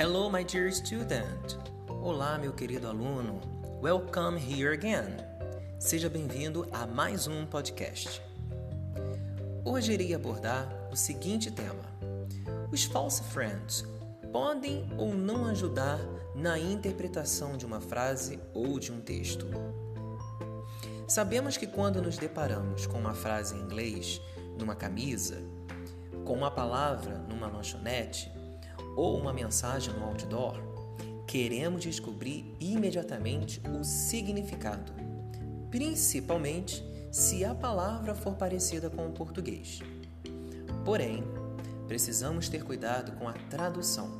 Hello, my dear student. Olá, meu querido aluno. Welcome here again. Seja bem-vindo a mais um podcast. Hoje irei abordar o seguinte tema: Os false friends podem ou não ajudar na interpretação de uma frase ou de um texto. Sabemos que quando nos deparamos com uma frase em inglês numa camisa, com uma palavra numa lanchonete ou uma mensagem no outdoor, queremos descobrir imediatamente o significado, principalmente se a palavra for parecida com o português. Porém, precisamos ter cuidado com a tradução,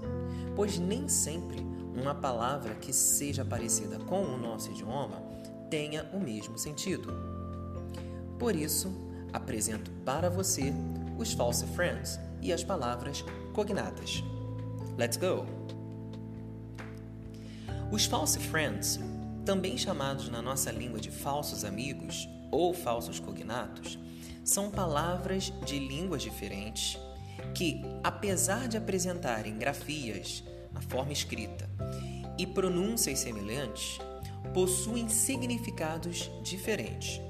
pois nem sempre uma palavra que seja parecida com o nosso idioma tenha o mesmo sentido. Por isso, apresento para você os false friends e as palavras cognatas. Let's go! Os false friends, também chamados na nossa língua de falsos amigos ou falsos cognatos, são palavras de línguas diferentes que, apesar de apresentarem grafias na forma escrita e pronúncias semelhantes, possuem significados diferentes.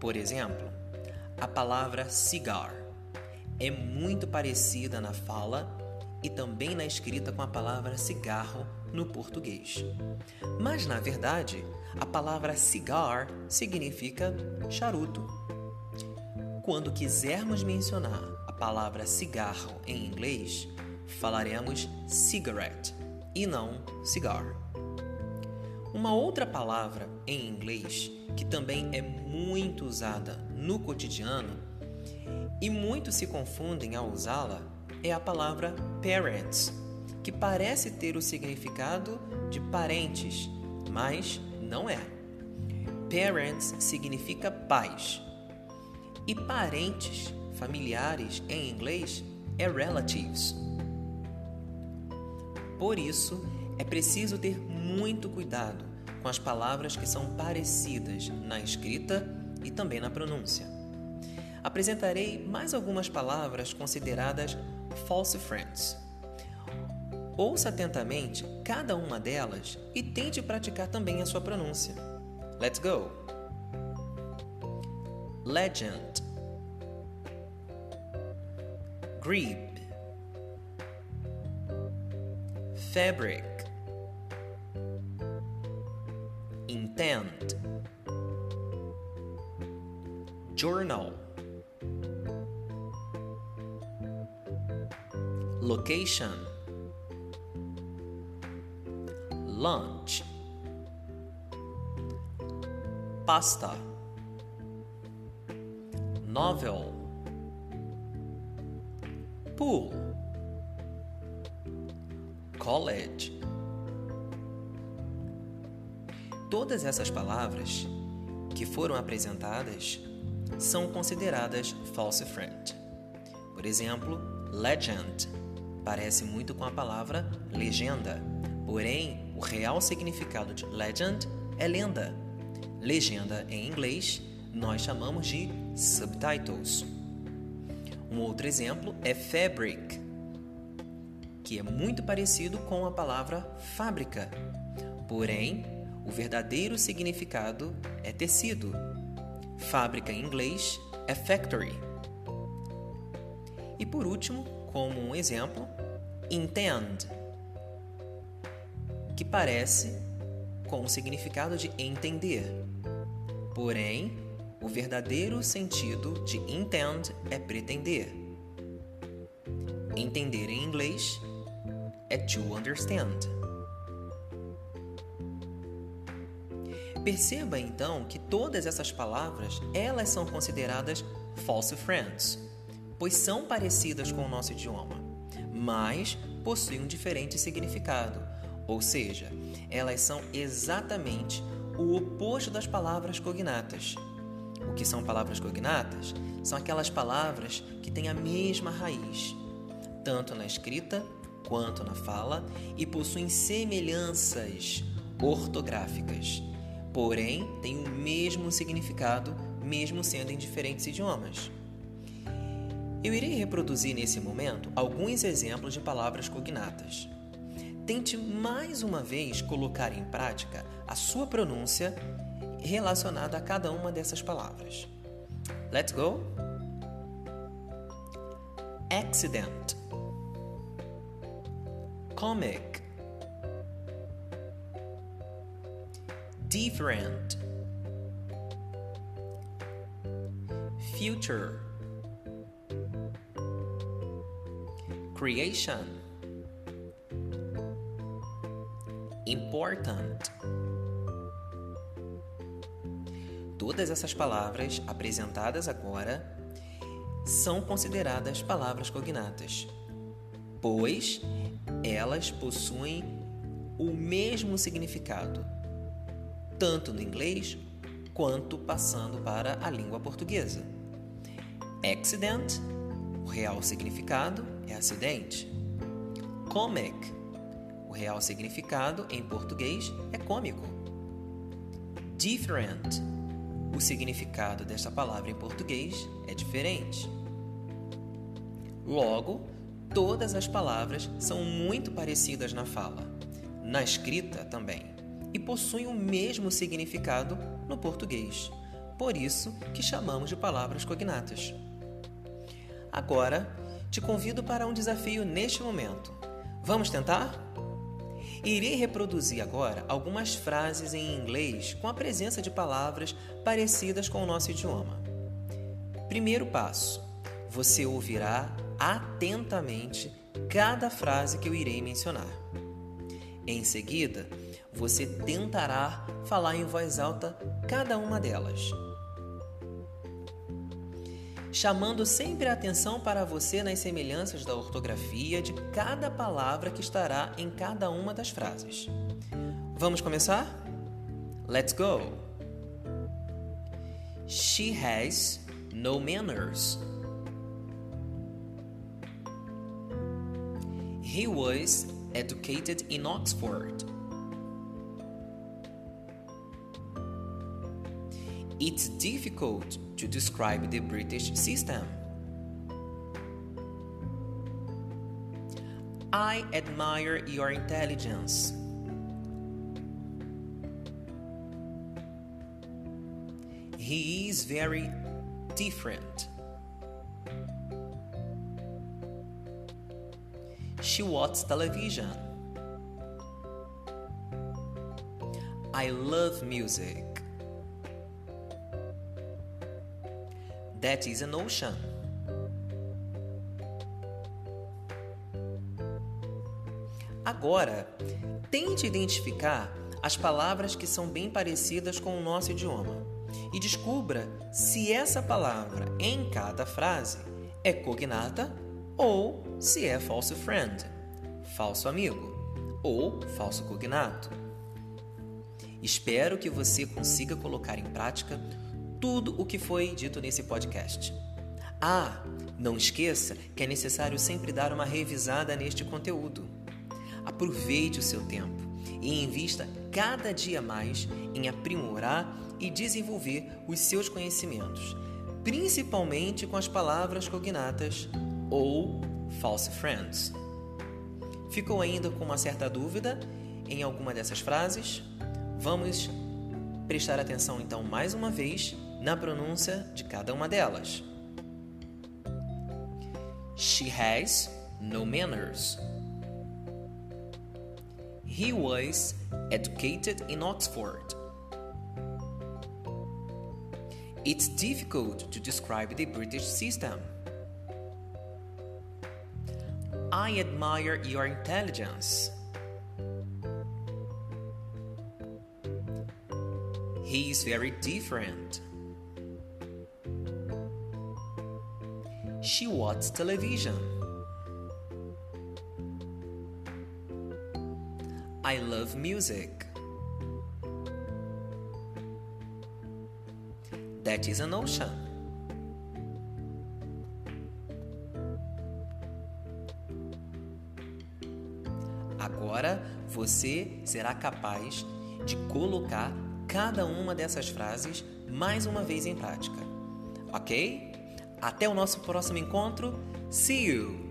Por exemplo, a palavra cigar é muito parecida na fala e também na escrita com a palavra cigarro no português. Mas, na verdade, a palavra cigar significa charuto. Quando quisermos mencionar a palavra cigarro em inglês, falaremos cigarette e não cigar. Uma outra palavra em inglês que também é muito usada no cotidiano e muitos se confundem ao usá-la é a palavra parents, que parece ter o significado de parentes, mas não é. Parents significa pais. E parentes, familiares em inglês, é relatives. Por isso, é preciso ter muito cuidado com as palavras que são parecidas na escrita e também na pronúncia. Apresentarei mais algumas palavras consideradas false friends. Ouça atentamente cada uma delas e tente praticar também a sua pronúncia. Let's go! Legend Grebe Fabric Intent Journal Location. Lunch. Pasta. Novel. Pool. College. Todas essas palavras que foram apresentadas são consideradas false friend. Por exemplo, legend parece muito com a palavra legenda, porém o real significado de legend é lenda. Legenda em inglês nós chamamos de subtitles. Um outro exemplo é fabric, que é muito parecido com a palavra fábrica, porém o verdadeiro significado é tecido. Fábrica em inglês é factory. E por último, como um exemplo, intend, que parece com o significado de entender. Porém, o verdadeiro sentido de intend é pretender. Entender em inglês é to understand. Perceba então que todas essas palavras, elas são consideradas false friends, pois são parecidas com o nosso idioma, mas possuem um diferente significado, ou seja, elas são exatamente o oposto das palavras cognatas. O que são palavras cognatas? São aquelas palavras que têm a mesma raiz, tanto na escrita quanto na fala, e possuem semelhanças ortográficas porém têm o mesmo significado, mesmo sendo em diferentes idiomas. Eu irei reproduzir nesse momento alguns exemplos de palavras cognatas. tente mais uma vez colocar em prática a sua pronúncia relacionada a cada uma dessas palavras. Let's go! Accident, comic, different, future, creation, important. Todas essas palavras apresentadas agora são consideradas palavras cognatas, pois elas possuem o mesmo significado, tanto no inglês quanto passando para a língua portuguesa. Accident, real significado é acidente. Comic, o real significado em português é cômico. Different, o significado desta palavra em português é diferente. Logo, todas as palavras são muito parecidas na fala, na escrita também, e possuem o mesmo significado no português. Por isso que chamamos de palavras cognatas. Agora, te convido para um desafio neste momento. Vamos tentar? Irei reproduzir agora algumas frases em inglês com a presença de palavras parecidas com o nosso idioma. Primeiro passo: você ouvirá atentamente cada frase que eu irei mencionar. Em seguida, você tentará falar em voz alta cada uma delas chamando sempre a atenção para você nas semelhanças da ortografia de cada palavra que estará em cada uma das frases. Vamos começar? Let's go! She has no manners. He was educated in Oxford. It's difficult to describe the British system. I admire your intelligence. He is very different. She watches television. I love music. That is an ocean. Agora, tente identificar as palavras que são bem parecidas com o nosso idioma e descubra se essa palavra em cada frase é cognata ou se é false friend, falso amigo, ou falso cognato. Espero que você consiga colocar em prática tudo o que foi dito nesse podcast. Ah, não esqueça que é necessário sempre dar uma revisada neste conteúdo. Aproveite o seu tempo e invista cada dia mais em aprimorar e desenvolver os seus conhecimentos, principalmente com as palavras cognatas ou false friends. Ficou ainda com uma certa dúvida em alguma dessas frases? Vamos prestar atenção então mais uma vez na pronúncia de cada uma delas. She has no manners. He was educated in Oxford. It's difficult to describe the British system. I admire your intelligence. He is very different. She watches television. I love music. That is an ocean. Agora você será capaz de colocar cada uma dessas frases mais uma vez em prática. Ok? Até o nosso próximo encontro. See you!